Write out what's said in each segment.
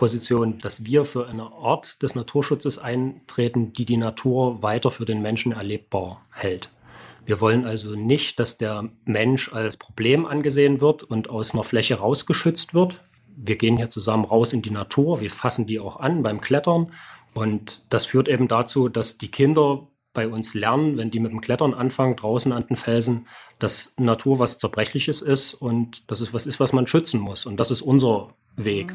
Position, dass wir für eine Art des Naturschutzes eintreten, die die Natur weiter für den Menschen erlebbar hält. Wir wollen also nicht, dass der Mensch als Problem angesehen wird und aus einer Fläche rausgeschützt wird. Wir gehen hier zusammen raus in die Natur, wir fassen die auch an beim Klettern. Und das führt eben dazu, dass die Kinder bei uns lernen, wenn die mit dem Klettern anfangen, draußen an den Felsen, dass Natur was Zerbrechliches ist und dass es was ist, was man schützen muss. Und das ist unser Weg.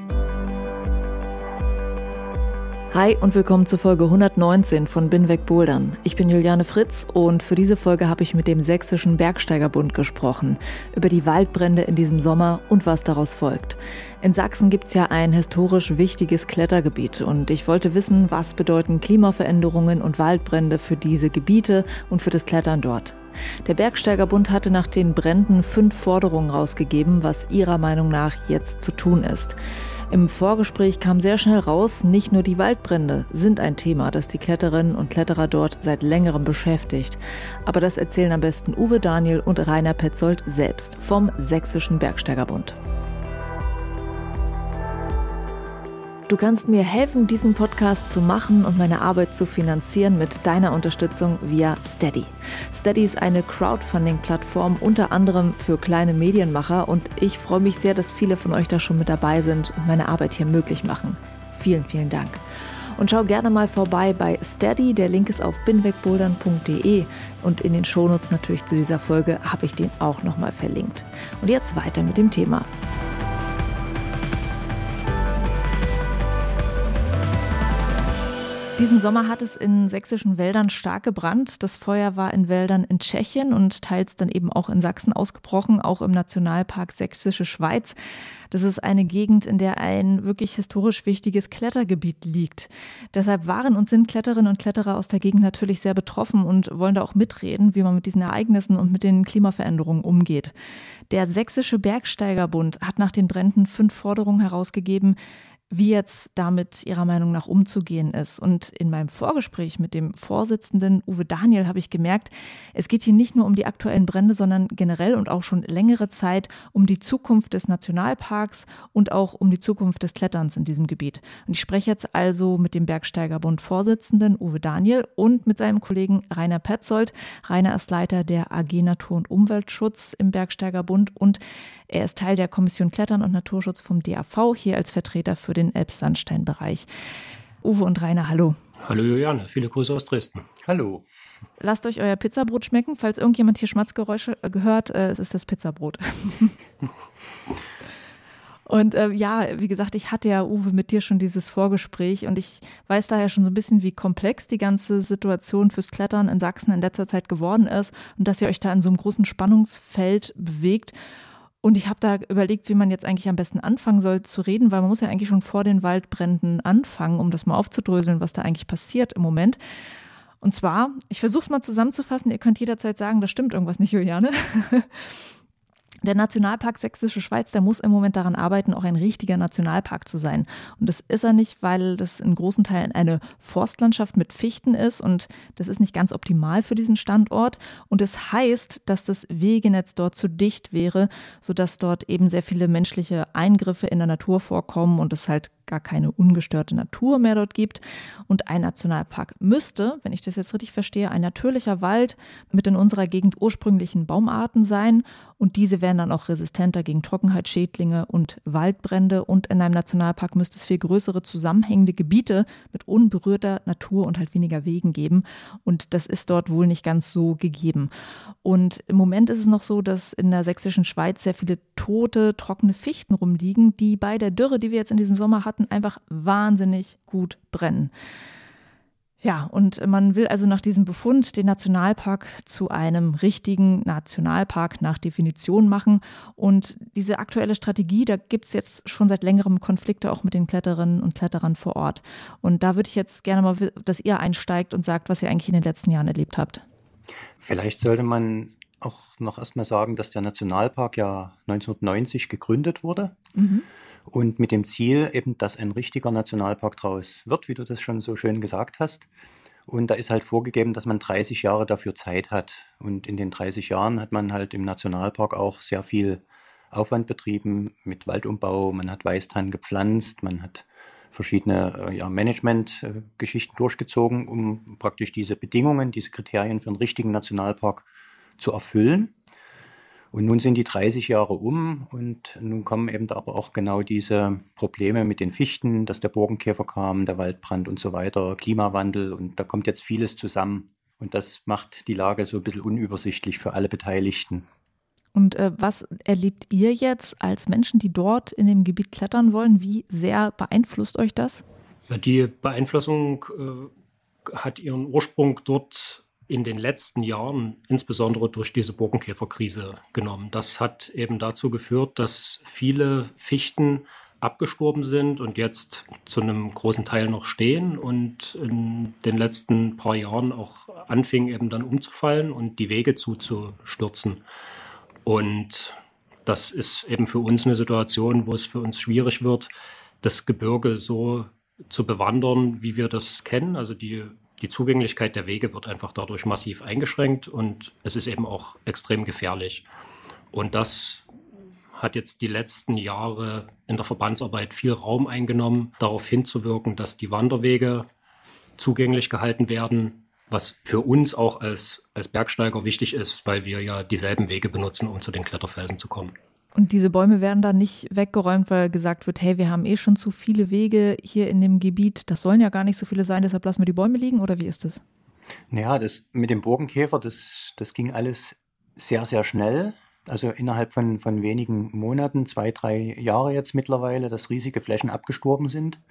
Hi und willkommen zur Folge 119 von Binweg Bouldern. Ich bin Juliane Fritz und für diese Folge habe ich mit dem Sächsischen Bergsteigerbund gesprochen über die Waldbrände in diesem Sommer und was daraus folgt. In Sachsen gibt es ja ein historisch wichtiges Klettergebiet und ich wollte wissen, was bedeuten Klimaveränderungen und Waldbrände für diese Gebiete und für das Klettern dort. Der Bergsteigerbund hatte nach den Bränden fünf Forderungen rausgegeben, was ihrer Meinung nach jetzt zu tun ist. Im Vorgespräch kam sehr schnell raus, nicht nur die Waldbrände sind ein Thema, das die Kletterinnen und Kletterer dort seit längerem beschäftigt. Aber das erzählen am besten Uwe Daniel und Rainer Petzold selbst vom Sächsischen Bergsteigerbund. Du kannst mir helfen, diesen Podcast zu machen und meine Arbeit zu finanzieren mit deiner Unterstützung via Steady. Steady ist eine Crowdfunding-Plattform unter anderem für kleine Medienmacher und ich freue mich sehr, dass viele von euch da schon mit dabei sind und meine Arbeit hier möglich machen. Vielen, vielen Dank. Und schau gerne mal vorbei bei Steady. Der Link ist auf binwegbouldern.de und in den Shownotes natürlich zu dieser Folge habe ich den auch nochmal verlinkt. Und jetzt weiter mit dem Thema. Diesen Sommer hat es in sächsischen Wäldern stark gebrannt. Das Feuer war in Wäldern in Tschechien und teils dann eben auch in Sachsen ausgebrochen, auch im Nationalpark Sächsische Schweiz. Das ist eine Gegend, in der ein wirklich historisch wichtiges Klettergebiet liegt. Deshalb waren und sind Kletterinnen und Kletterer aus der Gegend natürlich sehr betroffen und wollen da auch mitreden, wie man mit diesen Ereignissen und mit den Klimaveränderungen umgeht. Der Sächsische Bergsteigerbund hat nach den Bränden fünf Forderungen herausgegeben, wie jetzt damit ihrer Meinung nach umzugehen ist. Und in meinem Vorgespräch mit dem Vorsitzenden Uwe Daniel habe ich gemerkt, es geht hier nicht nur um die aktuellen Brände, sondern generell und auch schon längere Zeit um die Zukunft des Nationalparks und auch um die Zukunft des Kletterns in diesem Gebiet. Und ich spreche jetzt also mit dem Bergsteigerbund Vorsitzenden Uwe Daniel und mit seinem Kollegen Rainer Petzold. Rainer ist Leiter der AG Natur- und Umweltschutz im Bergsteigerbund und er ist Teil der Kommission Klettern und Naturschutz vom DAV, hier als Vertreter für den Elbsandsteinbereich. Uwe und Rainer, hallo. Hallo Juliane, viele Grüße aus Dresden. Hallo. Lasst euch euer Pizzabrot schmecken. Falls irgendjemand hier Schmatzgeräusche gehört, äh, es ist das Pizzabrot. Und äh, ja, wie gesagt, ich hatte ja, Uwe, mit dir schon dieses Vorgespräch und ich weiß daher schon so ein bisschen, wie komplex die ganze Situation fürs Klettern in Sachsen in letzter Zeit geworden ist und dass ihr euch da in so einem großen Spannungsfeld bewegt. Und ich habe da überlegt, wie man jetzt eigentlich am besten anfangen soll zu reden, weil man muss ja eigentlich schon vor den Waldbränden anfangen, um das mal aufzudröseln, was da eigentlich passiert im Moment. Und zwar, ich versuche es mal zusammenzufassen, ihr könnt jederzeit sagen, da stimmt irgendwas nicht, Juliane. Der Nationalpark Sächsische Schweiz, der muss im Moment daran arbeiten, auch ein richtiger Nationalpark zu sein. Und das ist er nicht, weil das in großen Teilen eine Forstlandschaft mit Fichten ist und das ist nicht ganz optimal für diesen Standort. Und es das heißt, dass das Wegenetz dort zu dicht wäre, sodass dort eben sehr viele menschliche Eingriffe in der Natur vorkommen und es halt gar keine ungestörte Natur mehr dort gibt. Und ein Nationalpark müsste, wenn ich das jetzt richtig verstehe, ein natürlicher Wald mit in unserer Gegend ursprünglichen Baumarten sein. Und diese wären dann auch resistenter gegen Trockenheit, Schädlinge und Waldbrände. Und in einem Nationalpark müsste es viel größere zusammenhängende Gebiete mit unberührter Natur und halt weniger Wegen geben. Und das ist dort wohl nicht ganz so gegeben. Und im Moment ist es noch so, dass in der sächsischen Schweiz sehr viele tote, trockene Fichten rumliegen, die bei der Dürre, die wir jetzt in diesem Sommer hatten, einfach wahnsinnig gut brennen. Ja, und man will also nach diesem Befund den Nationalpark zu einem richtigen Nationalpark nach Definition machen. Und diese aktuelle Strategie, da gibt es jetzt schon seit längerem Konflikte auch mit den Kletterinnen und Kletterern vor Ort. Und da würde ich jetzt gerne mal, dass ihr einsteigt und sagt, was ihr eigentlich in den letzten Jahren erlebt habt. Vielleicht sollte man auch noch erstmal sagen, dass der Nationalpark ja 1990 gegründet wurde. Mhm. Und mit dem Ziel eben, dass ein richtiger Nationalpark draus wird, wie du das schon so schön gesagt hast. Und da ist halt vorgegeben, dass man 30 Jahre dafür Zeit hat. Und in den 30 Jahren hat man halt im Nationalpark auch sehr viel Aufwand betrieben mit Waldumbau. Man hat Weißtann gepflanzt, man hat verschiedene äh, ja, Management-Geschichten durchgezogen, um praktisch diese Bedingungen, diese Kriterien für einen richtigen Nationalpark zu erfüllen. Und nun sind die 30 Jahre um und nun kommen eben aber auch genau diese Probleme mit den Fichten, dass der Borkenkäfer kam, der Waldbrand und so weiter, Klimawandel und da kommt jetzt vieles zusammen. Und das macht die Lage so ein bisschen unübersichtlich für alle Beteiligten. Und äh, was erlebt ihr jetzt als Menschen, die dort in dem Gebiet klettern wollen? Wie sehr beeinflusst euch das? Ja, die Beeinflussung äh, hat ihren Ursprung dort in den letzten Jahren, insbesondere durch diese Borkenkäferkrise, genommen. Das hat eben dazu geführt, dass viele Fichten abgestorben sind und jetzt zu einem großen Teil noch stehen und in den letzten paar Jahren auch anfingen eben dann umzufallen und die Wege zuzustürzen. Und das ist eben für uns eine Situation, wo es für uns schwierig wird, das Gebirge so zu bewandern, wie wir das kennen. Also die die Zugänglichkeit der Wege wird einfach dadurch massiv eingeschränkt und es ist eben auch extrem gefährlich. Und das hat jetzt die letzten Jahre in der Verbandsarbeit viel Raum eingenommen, darauf hinzuwirken, dass die Wanderwege zugänglich gehalten werden, was für uns auch als, als Bergsteiger wichtig ist, weil wir ja dieselben Wege benutzen, um zu den Kletterfelsen zu kommen. Und diese Bäume werden dann nicht weggeräumt, weil gesagt wird, hey, wir haben eh schon zu viele Wege hier in dem Gebiet. Das sollen ja gar nicht so viele sein, deshalb lassen wir die Bäume liegen oder wie ist das? Naja, das mit dem Burgenkäfer, das, das ging alles sehr, sehr schnell. Also innerhalb von, von wenigen Monaten, zwei, drei Jahre jetzt mittlerweile, dass riesige Flächen abgestorben sind.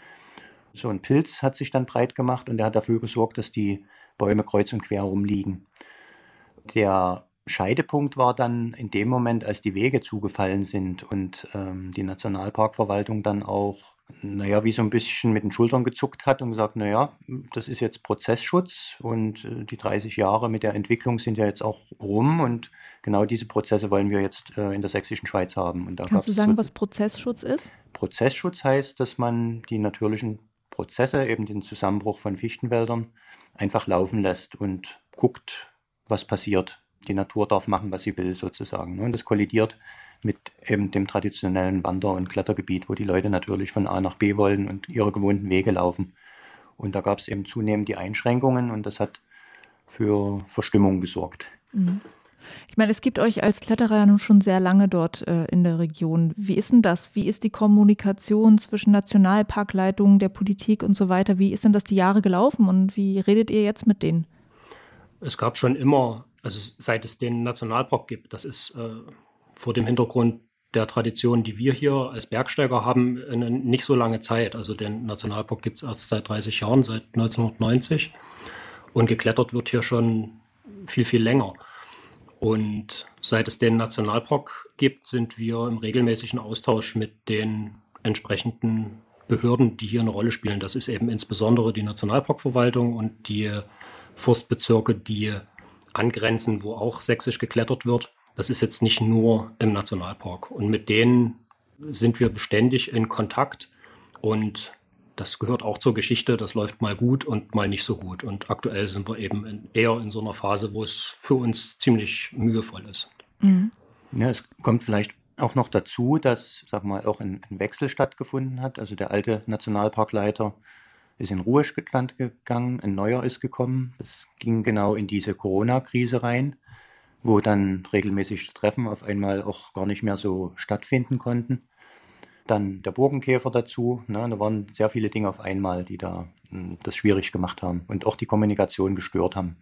So ein Pilz hat sich dann breit gemacht und der hat dafür gesorgt, dass die Bäume kreuz und quer rumliegen. Der Scheidepunkt war dann in dem Moment, als die Wege zugefallen sind und ähm, die Nationalparkverwaltung dann auch, naja, wie so ein bisschen mit den Schultern gezuckt hat und gesagt, naja, das ist jetzt Prozessschutz und äh, die 30 Jahre mit der Entwicklung sind ja jetzt auch rum und genau diese Prozesse wollen wir jetzt äh, in der sächsischen Schweiz haben. Und da Kannst du sagen, was Prozessschutz ist? Prozessschutz heißt, dass man die natürlichen Prozesse, eben den Zusammenbruch von Fichtenwäldern, einfach laufen lässt und guckt, was passiert die Natur darf machen, was sie will, sozusagen. Ne? Und das kollidiert mit eben dem traditionellen Wander- und Klettergebiet, wo die Leute natürlich von A nach B wollen und ihre gewohnten Wege laufen. Und da gab es eben zunehmend die Einschränkungen und das hat für Verstimmung gesorgt. Mhm. Ich meine, es gibt euch als Kletterer ja nun schon sehr lange dort äh, in der Region. Wie ist denn das? Wie ist die Kommunikation zwischen Nationalparkleitungen, der Politik und so weiter? Wie ist denn das die Jahre gelaufen und wie redet ihr jetzt mit denen? Es gab schon immer also seit es den Nationalpark gibt. Das ist äh, vor dem Hintergrund der Tradition, die wir hier als Bergsteiger haben, eine nicht so lange Zeit. Also den Nationalpark gibt es erst seit 30 Jahren, seit 1990. Und geklettert wird hier schon viel, viel länger. Und seit es den Nationalpark gibt, sind wir im regelmäßigen Austausch mit den entsprechenden Behörden, die hier eine Rolle spielen. Das ist eben insbesondere die Nationalparkverwaltung und die Forstbezirke, die angrenzen, wo auch sächsisch geklettert wird. Das ist jetzt nicht nur im Nationalpark. Und mit denen sind wir beständig in Kontakt. Und das gehört auch zur Geschichte. Das läuft mal gut und mal nicht so gut. Und aktuell sind wir eben in, eher in so einer Phase, wo es für uns ziemlich mühevoll ist. Mhm. Ja, es kommt vielleicht auch noch dazu, dass, sag mal, auch ein, ein Wechsel stattgefunden hat. Also der alte Nationalparkleiter ist in Ruhestand gegangen, ein neuer ist gekommen. Das ging genau in diese Corona-Krise rein, wo dann regelmäßig Treffen auf einmal auch gar nicht mehr so stattfinden konnten. Dann der Burgenkäfer dazu. Ne, da waren sehr viele Dinge auf einmal, die da hm, das schwierig gemacht haben und auch die Kommunikation gestört haben.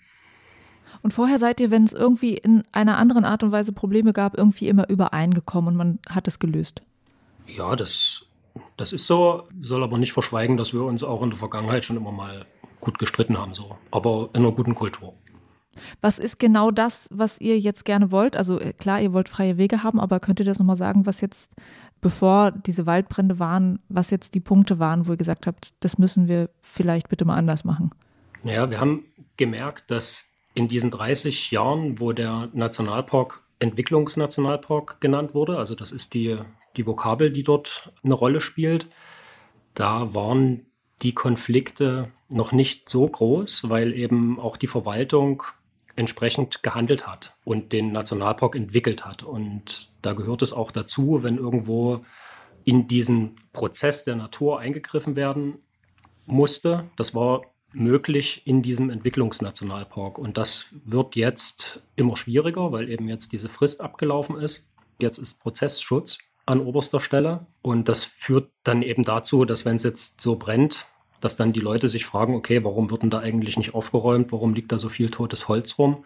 Und vorher seid ihr, wenn es irgendwie in einer anderen Art und Weise Probleme gab, irgendwie immer übereingekommen und man hat es gelöst. Ja, das das ist so, soll aber nicht verschweigen, dass wir uns auch in der Vergangenheit schon immer mal gut gestritten haben, so. Aber in einer guten Kultur. Was ist genau das, was ihr jetzt gerne wollt? Also äh, klar, ihr wollt freie Wege haben, aber könnt ihr das nochmal sagen, was jetzt, bevor diese Waldbrände waren, was jetzt die Punkte waren, wo ihr gesagt habt, das müssen wir vielleicht bitte mal anders machen? Naja, wir haben gemerkt, dass in diesen 30 Jahren, wo der Nationalpark Entwicklungsnationalpark genannt wurde, also das ist die, die Vokabel, die dort eine Rolle spielt, da waren die Konflikte noch nicht so groß, weil eben auch die Verwaltung entsprechend gehandelt hat und den Nationalpark entwickelt hat. Und da gehört es auch dazu, wenn irgendwo in diesen Prozess der Natur eingegriffen werden musste. Das war möglich in diesem Entwicklungsnationalpark. Und das wird jetzt immer schwieriger, weil eben jetzt diese Frist abgelaufen ist. Jetzt ist Prozessschutz an oberster Stelle. Und das führt dann eben dazu, dass wenn es jetzt so brennt, dass dann die Leute sich fragen, okay, warum wird denn da eigentlich nicht aufgeräumt? Warum liegt da so viel totes Holz rum?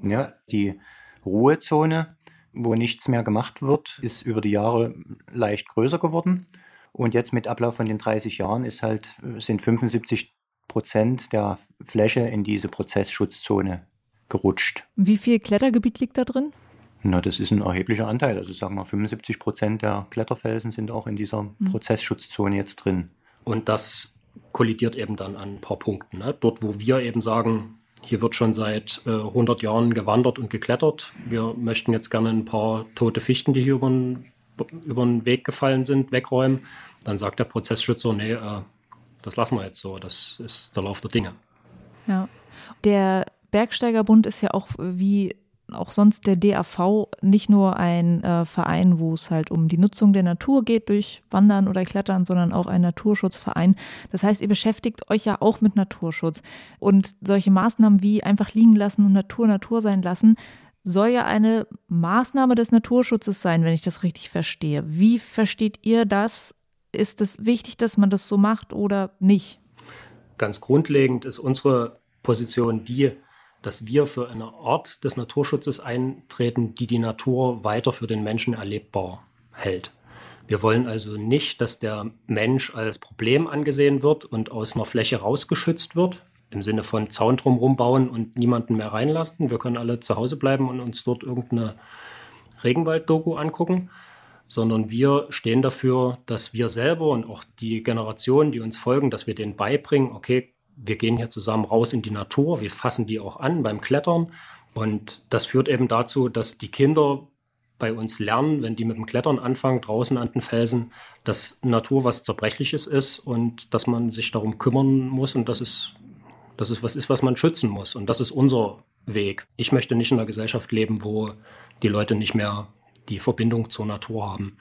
Ja, die Ruhezone, wo nichts mehr gemacht wird, ist über die Jahre leicht größer geworden. Und jetzt mit Ablauf von den 30 Jahren ist halt, sind 75 Prozent der Fläche in diese Prozessschutzzone gerutscht. Wie viel Klettergebiet liegt da drin? Na, das ist ein erheblicher Anteil. Also sagen wir 75 Prozent der Kletterfelsen sind auch in dieser mhm. Prozessschutzzone jetzt drin. Und das kollidiert eben dann an ein paar Punkten. Ne? Dort, wo wir eben sagen, hier wird schon seit äh, 100 Jahren gewandert und geklettert. Wir möchten jetzt gerne ein paar tote Fichten, die hier über den, über den Weg gefallen sind, wegräumen. Dann sagt der Prozessschützer, nee, äh, das lassen wir jetzt so. Das ist der Lauf der Dinge. Ja. Der Bergsteigerbund ist ja auch wie auch sonst der DAV nicht nur ein äh, Verein, wo es halt um die Nutzung der Natur geht durch Wandern oder Klettern, sondern auch ein Naturschutzverein. Das heißt, ihr beschäftigt euch ja auch mit Naturschutz. Und solche Maßnahmen wie einfach liegen lassen und Natur Natur sein lassen, soll ja eine Maßnahme des Naturschutzes sein, wenn ich das richtig verstehe. Wie versteht ihr das? Ist es wichtig, dass man das so macht oder nicht? Ganz grundlegend ist unsere Position die, dass wir für eine Art des Naturschutzes eintreten, die die Natur weiter für den Menschen erlebbar hält. Wir wollen also nicht, dass der Mensch als Problem angesehen wird und aus einer Fläche rausgeschützt wird, im Sinne von Zaun drumherum bauen und niemanden mehr reinlassen. Wir können alle zu Hause bleiben und uns dort irgendeine Regenwald-Doku angucken, sondern wir stehen dafür, dass wir selber und auch die Generationen, die uns folgen, dass wir denen beibringen, okay, wir gehen hier zusammen raus in die Natur, wir fassen die auch an beim Klettern. Und das führt eben dazu, dass die Kinder bei uns lernen, wenn die mit dem Klettern anfangen, draußen an den Felsen, dass Natur was Zerbrechliches ist und dass man sich darum kümmern muss und dass es, dass es was ist, was man schützen muss. Und das ist unser Weg. Ich möchte nicht in einer Gesellschaft leben, wo die Leute nicht mehr die Verbindung zur Natur haben.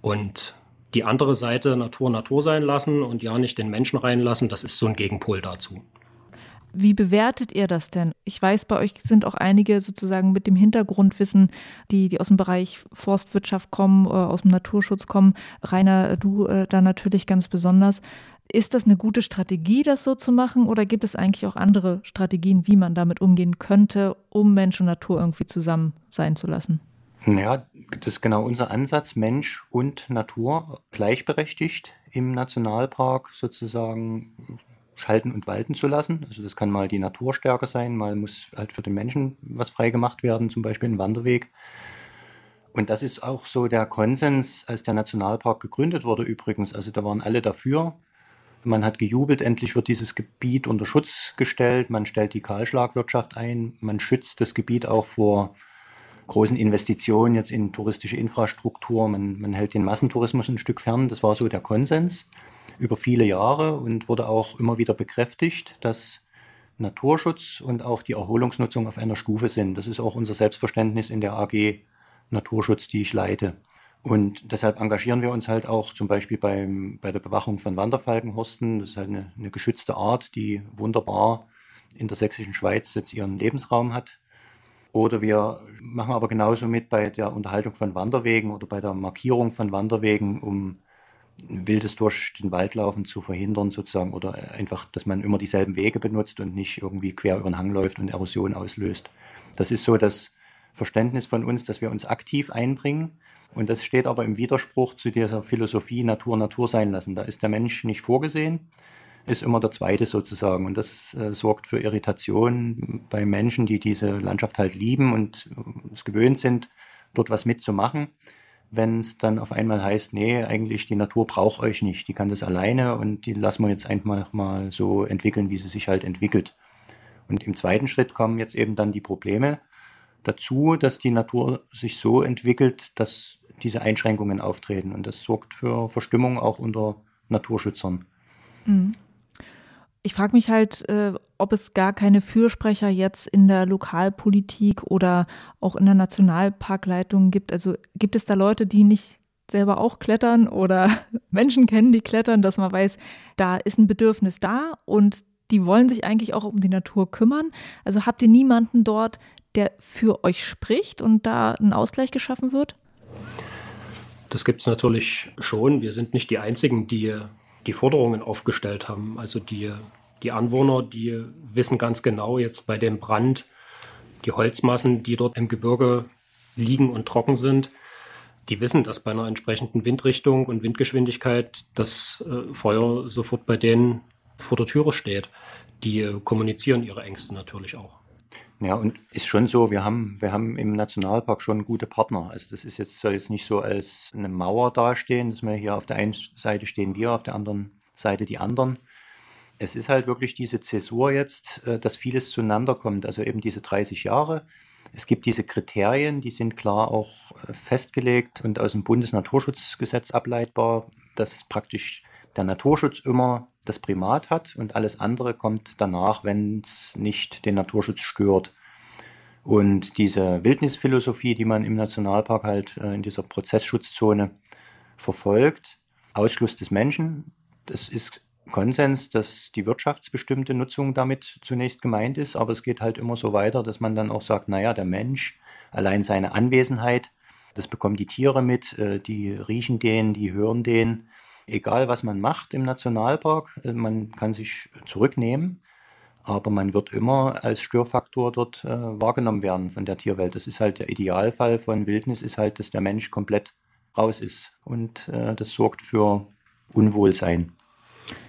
Und die andere Seite Natur Natur sein lassen und ja nicht den Menschen reinlassen, das ist so ein Gegenpol dazu. Wie bewertet ihr das denn? Ich weiß, bei euch sind auch einige sozusagen mit dem Hintergrundwissen, die, die aus dem Bereich Forstwirtschaft kommen, äh, aus dem Naturschutz kommen. Rainer, du äh, da natürlich ganz besonders. Ist das eine gute Strategie, das so zu machen, oder gibt es eigentlich auch andere Strategien, wie man damit umgehen könnte, um Mensch und Natur irgendwie zusammen sein zu lassen? Ja, das ist genau unser Ansatz, Mensch und Natur gleichberechtigt im Nationalpark sozusagen schalten und walten zu lassen. Also das kann mal die Naturstärke sein, mal muss halt für den Menschen was freigemacht werden, zum Beispiel ein Wanderweg. Und das ist auch so der Konsens, als der Nationalpark gegründet wurde übrigens. Also da waren alle dafür. Man hat gejubelt, endlich wird dieses Gebiet unter Schutz gestellt. Man stellt die Kahlschlagwirtschaft ein. Man schützt das Gebiet auch vor großen Investitionen jetzt in touristische Infrastruktur. Man, man hält den Massentourismus ein Stück fern. Das war so der Konsens über viele Jahre und wurde auch immer wieder bekräftigt, dass Naturschutz und auch die Erholungsnutzung auf einer Stufe sind. Das ist auch unser Selbstverständnis in der AG Naturschutz, die ich leite. Und deshalb engagieren wir uns halt auch zum Beispiel beim, bei der Bewachung von Wanderfalkenhorsten. Das ist halt eine, eine geschützte Art, die wunderbar in der sächsischen Schweiz jetzt ihren Lebensraum hat. Oder wir machen aber genauso mit bei der Unterhaltung von Wanderwegen oder bei der Markierung von Wanderwegen, um wildes durch den Wald laufen zu verhindern sozusagen oder einfach, dass man immer dieselben Wege benutzt und nicht irgendwie quer über den Hang läuft und Erosion auslöst. Das ist so das Verständnis von uns, dass wir uns aktiv einbringen. Und das steht aber im Widerspruch zu dieser Philosophie Natur Natur sein lassen. Da ist der Mensch nicht vorgesehen. Ist immer der zweite sozusagen. Und das äh, sorgt für Irritation bei Menschen, die diese Landschaft halt lieben und äh, es gewöhnt sind, dort was mitzumachen. Wenn es dann auf einmal heißt, nee, eigentlich die Natur braucht euch nicht, die kann das alleine und die lassen wir jetzt einfach mal so entwickeln, wie sie sich halt entwickelt. Und im zweiten Schritt kommen jetzt eben dann die Probleme dazu, dass die Natur sich so entwickelt, dass diese Einschränkungen auftreten. Und das sorgt für Verstimmung auch unter Naturschützern. Mhm. Ich frage mich halt, äh, ob es gar keine Fürsprecher jetzt in der Lokalpolitik oder auch in der Nationalparkleitung gibt. Also gibt es da Leute, die nicht selber auch klettern oder Menschen kennen, die klettern, dass man weiß, da ist ein Bedürfnis da und die wollen sich eigentlich auch um die Natur kümmern. Also habt ihr niemanden dort, der für euch spricht und da ein Ausgleich geschaffen wird? Das gibt es natürlich schon. Wir sind nicht die Einzigen, die die Forderungen aufgestellt haben. Also die, die Anwohner, die wissen ganz genau jetzt bei dem Brand, die Holzmassen, die dort im Gebirge liegen und trocken sind, die wissen, dass bei einer entsprechenden Windrichtung und Windgeschwindigkeit das äh, Feuer sofort bei denen vor der Türe steht. Die äh, kommunizieren ihre Ängste natürlich auch. Ja, und ist schon so, wir haben, wir haben im Nationalpark schon gute Partner. Also das ist jetzt, soll jetzt nicht so als eine Mauer dastehen, dass wir hier auf der einen Seite stehen wir, auf der anderen Seite die anderen. Es ist halt wirklich diese Zäsur jetzt, äh, dass vieles zueinander kommt. Also eben diese 30 Jahre. Es gibt diese Kriterien, die sind klar auch äh, festgelegt und aus dem Bundesnaturschutzgesetz ableitbar, dass praktisch der Naturschutz immer das Primat hat und alles andere kommt danach, wenn es nicht den Naturschutz stört. Und diese Wildnisphilosophie, die man im Nationalpark halt äh, in dieser Prozessschutzzone verfolgt, Ausschluss des Menschen, das ist Konsens, dass die wirtschaftsbestimmte Nutzung damit zunächst gemeint ist, aber es geht halt immer so weiter, dass man dann auch sagt, naja, der Mensch, allein seine Anwesenheit, das bekommen die Tiere mit, äh, die riechen den, die hören den, egal was man macht im Nationalpark, äh, man kann sich zurücknehmen, aber man wird immer als Störfaktor dort äh, wahrgenommen werden von der Tierwelt. Das ist halt der Idealfall von Wildnis, ist halt, dass der Mensch komplett raus ist und äh, das sorgt für Unwohlsein.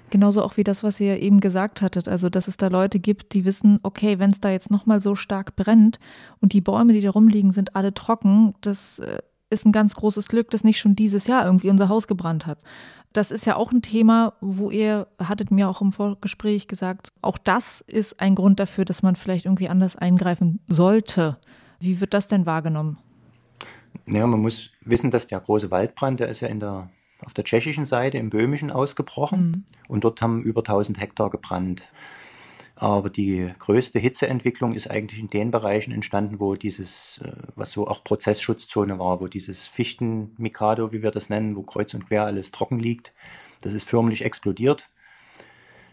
Genauso auch wie das, was ihr eben gesagt hattet, also dass es da Leute gibt, die wissen, okay, wenn es da jetzt nochmal so stark brennt und die Bäume, die da rumliegen, sind alle trocken, das äh, ist ein ganz großes Glück, dass nicht schon dieses Jahr irgendwie unser Haus gebrannt hat das ist ja auch ein Thema, wo ihr, hattet mir auch im Vorgespräch gesagt, auch das ist ein Grund dafür, dass man vielleicht irgendwie anders eingreifen sollte. Wie wird das denn wahrgenommen? Ja, man muss wissen, dass der große Waldbrand, der ist ja in der, auf der tschechischen Seite im Böhmischen ausgebrochen mhm. und dort haben über 1000 Hektar gebrannt. Aber die größte Hitzeentwicklung ist eigentlich in den Bereichen entstanden, wo dieses, äh, was so auch Prozessschutzzone war, wo dieses Fichten-Mikado, wie wir das nennen, wo kreuz und quer alles trocken liegt, das ist förmlich explodiert.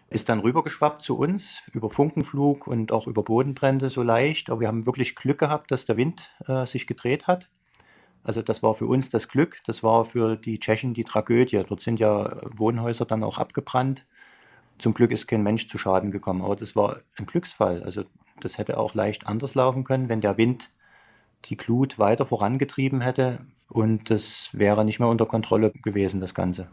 Ist dann rübergeschwappt zu uns über Funkenflug und auch über Bodenbrände so leicht. Aber wir haben wirklich Glück gehabt, dass der Wind äh, sich gedreht hat. Also das war für uns das Glück, das war für die Tschechen die Tragödie. Dort sind ja Wohnhäuser dann auch abgebrannt. Zum Glück ist kein Mensch zu Schaden gekommen, aber das war ein Glücksfall. Also das hätte auch leicht anders laufen können, wenn der Wind die Glut weiter vorangetrieben hätte und das wäre nicht mehr unter Kontrolle gewesen, das Ganze.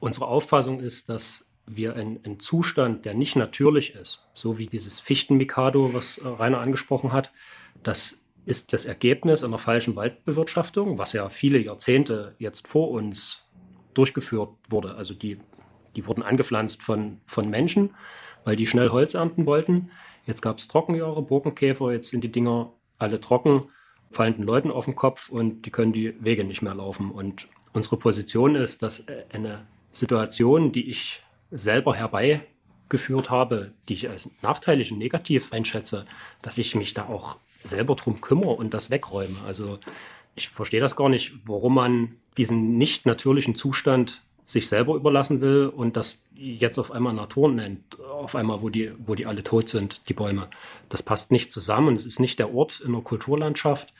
Unsere Auffassung ist, dass wir einen Zustand, der nicht natürlich ist, so wie dieses Fichtenmikado, was äh, Rainer angesprochen hat, das ist das Ergebnis einer falschen Waldbewirtschaftung, was ja viele Jahrzehnte jetzt vor uns durchgeführt wurde. Also die die wurden angepflanzt von, von Menschen, weil die schnell Holz ernten wollten. Jetzt gab es Trockenjahre, Burgenkäfer, jetzt sind die Dinger alle trocken, fallen den Leuten auf den Kopf und die können die Wege nicht mehr laufen. Und unsere Position ist, dass eine Situation, die ich selber herbeigeführt habe, die ich als nachteilig und negativ einschätze, dass ich mich da auch selber drum kümmere und das wegräume. Also ich verstehe das gar nicht, warum man diesen nicht natürlichen Zustand sich selber überlassen will und das jetzt auf einmal Natur nennt, auf einmal, wo die, wo die alle tot sind, die Bäume. Das passt nicht zusammen. Es ist nicht der Ort in der Kulturlandschaft,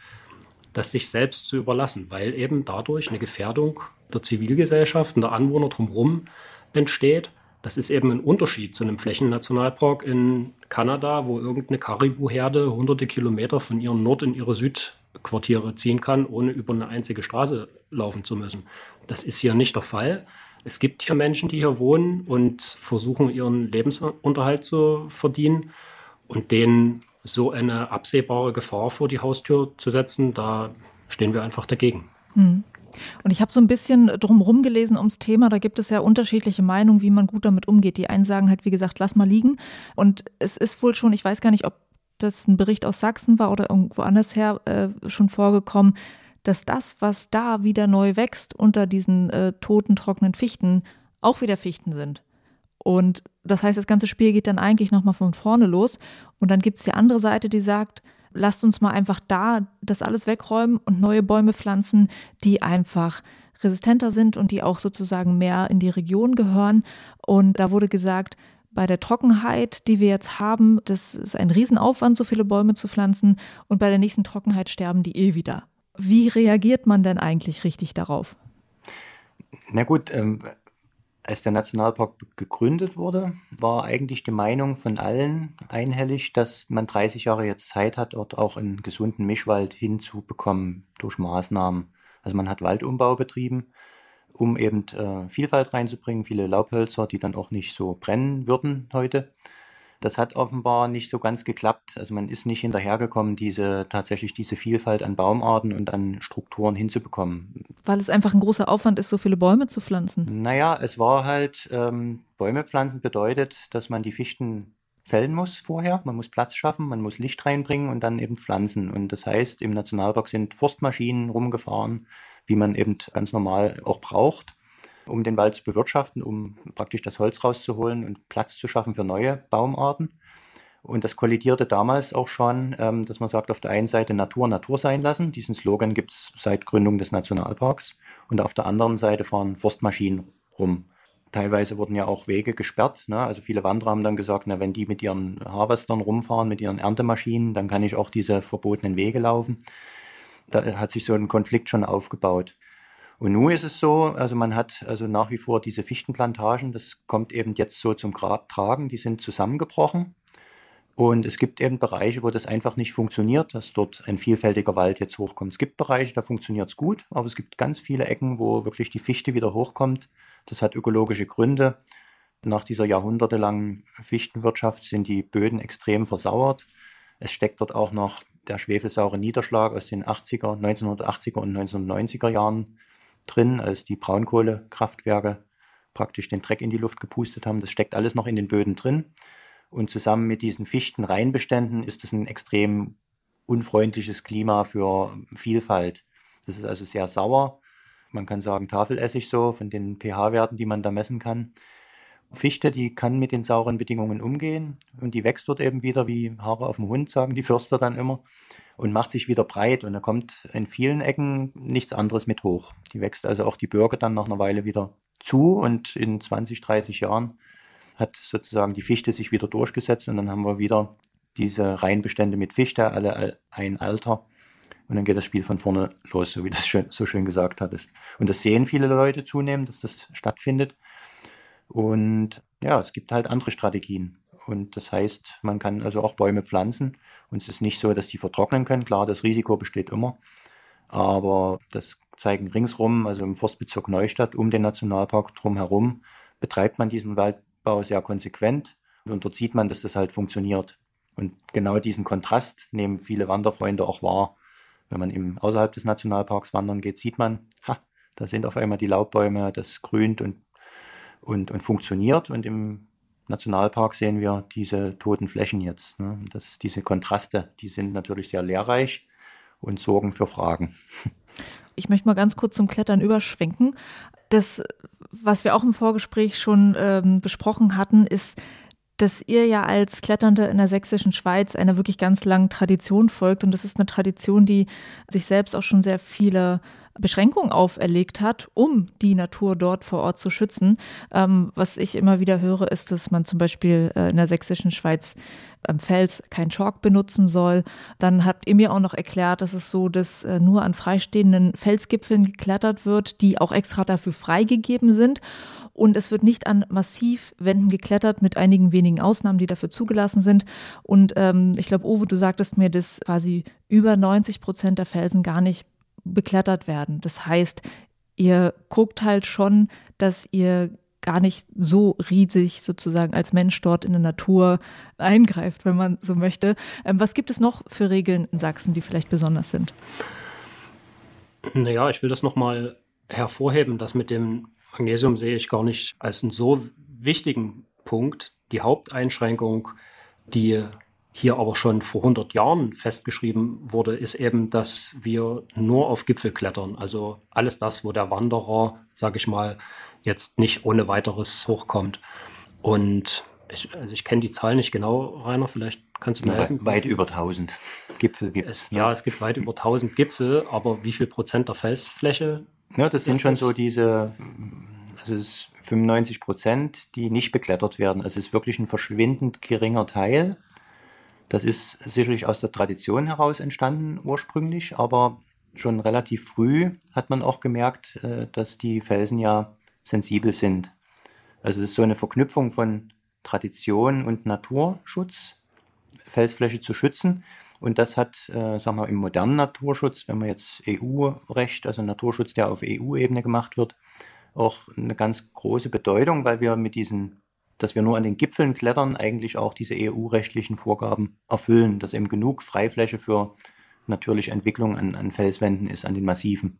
das sich selbst zu überlassen, weil eben dadurch eine Gefährdung der Zivilgesellschaft und der Anwohner drumherum entsteht. Das ist eben ein Unterschied zu einem Flächennationalpark in Kanada, wo irgendeine Karibu-Herde hunderte Kilometer von ihrem Nord- in ihre Südquartiere ziehen kann, ohne über eine einzige Straße laufen zu müssen. Das ist hier nicht der Fall. Es gibt hier Menschen, die hier wohnen und versuchen, ihren Lebensunterhalt zu verdienen. Und denen so eine absehbare Gefahr vor die Haustür zu setzen, da stehen wir einfach dagegen. Hm. Und ich habe so ein bisschen drumherum gelesen ums Thema. Da gibt es ja unterschiedliche Meinungen, wie man gut damit umgeht. Die einen sagen halt, wie gesagt, lass mal liegen. Und es ist wohl schon, ich weiß gar nicht, ob das ein Bericht aus Sachsen war oder irgendwo anders her äh, schon vorgekommen, dass das, was da wieder neu wächst unter diesen äh, toten, trockenen Fichten, auch wieder Fichten sind. Und das heißt, das ganze Spiel geht dann eigentlich nochmal von vorne los. Und dann gibt es die andere Seite, die sagt, lasst uns mal einfach da das alles wegräumen und neue Bäume pflanzen, die einfach resistenter sind und die auch sozusagen mehr in die Region gehören. Und da wurde gesagt, bei der Trockenheit, die wir jetzt haben, das ist ein Riesenaufwand, so viele Bäume zu pflanzen. Und bei der nächsten Trockenheit sterben die eh wieder. Wie reagiert man denn eigentlich richtig darauf? Na gut, ähm, als der Nationalpark gegründet wurde, war eigentlich die Meinung von allen einhellig, dass man 30 Jahre jetzt Zeit hat, dort auch einen gesunden Mischwald hinzubekommen durch Maßnahmen. Also man hat Waldumbau betrieben, um eben äh, Vielfalt reinzubringen, viele Laubhölzer, die dann auch nicht so brennen würden heute. Das hat offenbar nicht so ganz geklappt. Also man ist nicht hinterhergekommen, diese tatsächlich diese Vielfalt an Baumarten und an Strukturen hinzubekommen. Weil es einfach ein großer Aufwand ist, so viele Bäume zu pflanzen. Naja, es war halt, ähm, Bäume pflanzen bedeutet, dass man die Fichten fällen muss vorher. Man muss Platz schaffen, man muss Licht reinbringen und dann eben pflanzen. Und das heißt, im Nationalpark sind Forstmaschinen rumgefahren, wie man eben ganz normal auch braucht um den Wald zu bewirtschaften, um praktisch das Holz rauszuholen und Platz zu schaffen für neue Baumarten. Und das kollidierte damals auch schon, ähm, dass man sagt, auf der einen Seite Natur Natur sein lassen. Diesen Slogan gibt es seit Gründung des Nationalparks. Und auf der anderen Seite fahren Forstmaschinen rum. Teilweise wurden ja auch Wege gesperrt. Ne? Also viele Wanderer haben dann gesagt, na, wenn die mit ihren Harvestern rumfahren, mit ihren Erntemaschinen, dann kann ich auch diese verbotenen Wege laufen. Da hat sich so ein Konflikt schon aufgebaut. Und nun ist es so, also man hat also nach wie vor diese Fichtenplantagen, das kommt eben jetzt so zum Tragen, die sind zusammengebrochen. Und es gibt eben Bereiche, wo das einfach nicht funktioniert, dass dort ein vielfältiger Wald jetzt hochkommt. Es gibt Bereiche, da funktioniert es gut, aber es gibt ganz viele Ecken, wo wirklich die Fichte wieder hochkommt. Das hat ökologische Gründe. Nach dieser jahrhundertelangen Fichtenwirtschaft sind die Böden extrem versauert. Es steckt dort auch noch der schwefelsaure Niederschlag aus den 80er, 1980er und 1990er Jahren drin, als die Braunkohlekraftwerke praktisch den Dreck in die Luft gepustet haben. Das steckt alles noch in den Böden drin. Und zusammen mit diesen Fichtenreinbeständen ist das ein extrem unfreundliches Klima für Vielfalt. Das ist also sehr sauer. Man kann sagen Tafelessig so von den pH-Werten, die man da messen kann. Fichte, die kann mit den sauren Bedingungen umgehen und die wächst dort eben wieder wie Haare auf dem Hund, sagen die Förster dann immer und macht sich wieder breit und da kommt in vielen Ecken nichts anderes mit hoch. Die wächst also auch die Birke dann nach einer Weile wieder zu und in 20, 30 Jahren hat sozusagen die Fichte sich wieder durchgesetzt und dann haben wir wieder diese Reihenbestände mit Fichte, alle ein Alter. Und dann geht das Spiel von vorne los, so wie du das schön, so schön gesagt hattest. Und das sehen viele Leute zunehmend, dass das stattfindet. Und ja, es gibt halt andere Strategien. Und das heißt, man kann also auch Bäume pflanzen. Und es ist nicht so, dass die vertrocknen können. Klar, das Risiko besteht immer. Aber das zeigen ringsrum, also im Forstbezirk Neustadt, um den Nationalpark drumherum, betreibt man diesen Waldbau sehr konsequent. Und dort sieht man, dass das halt funktioniert. Und genau diesen Kontrast nehmen viele Wanderfreunde auch wahr. Wenn man im, außerhalb des Nationalparks wandern geht, sieht man, ha, da sind auf einmal die Laubbäume, das grünt und, und, und funktioniert. Und im Nationalpark sehen wir diese toten Flächen jetzt. Ne? Das, diese Kontraste, die sind natürlich sehr lehrreich und sorgen für Fragen. Ich möchte mal ganz kurz zum Klettern überschwenken. Das, was wir auch im Vorgespräch schon ähm, besprochen hatten, ist, dass ihr ja als Kletternde in der sächsischen Schweiz einer wirklich ganz langen Tradition folgt. Und das ist eine Tradition, die sich selbst auch schon sehr viele Beschränkungen auferlegt hat, um die Natur dort vor Ort zu schützen. Ähm, was ich immer wieder höre, ist, dass man zum Beispiel äh, in der sächsischen Schweiz am Fels kein Chalk benutzen soll. Dann habt ihr mir auch noch erklärt, dass es so, dass äh, nur an freistehenden Felsgipfeln geklettert wird, die auch extra dafür freigegeben sind. Und es wird nicht an Massivwänden geklettert, mit einigen wenigen Ausnahmen, die dafür zugelassen sind. Und ähm, ich glaube, Uwe, du sagtest mir, dass quasi über 90 Prozent der Felsen gar nicht beklettert werden. Das heißt, ihr guckt halt schon, dass ihr gar nicht so riesig sozusagen als Mensch dort in der Natur eingreift, wenn man so möchte. Ähm, was gibt es noch für Regeln in Sachsen, die vielleicht besonders sind? Naja, ich will das nochmal hervorheben. Das mit dem Magnesium sehe ich gar nicht als einen so wichtigen Punkt. Die Haupteinschränkung, die hier aber schon vor 100 Jahren festgeschrieben wurde, ist eben, dass wir nur auf Gipfel klettern. Also alles das, wo der Wanderer, sage ich mal, jetzt nicht ohne weiteres hochkommt. Und ich, also ich kenne die Zahl nicht genau, Rainer, vielleicht kannst du mir helfen. Weit über 1000 Gipfel gibt es. Ja, es gibt weit über 1000 Gipfel, aber wie viel Prozent der Felsfläche? Ja, das sind schon so diese, also es ist 95 Prozent, die nicht beklettert werden. Also es ist wirklich ein verschwindend geringer Teil. Das ist sicherlich aus der Tradition heraus entstanden ursprünglich, aber schon relativ früh hat man auch gemerkt, äh, dass die Felsen ja sensibel sind. Also es ist so eine Verknüpfung von Tradition und Naturschutz, Felsfläche zu schützen. Und das hat, äh, sagen wir, im modernen Naturschutz, wenn man jetzt EU-Recht, also Naturschutz, der auf EU-Ebene gemacht wird, auch eine ganz große Bedeutung, weil wir mit diesen, dass wir nur an den Gipfeln klettern, eigentlich auch diese EU-rechtlichen Vorgaben erfüllen, dass eben genug Freifläche für natürliche Entwicklung an, an Felswänden ist, an den Massiven.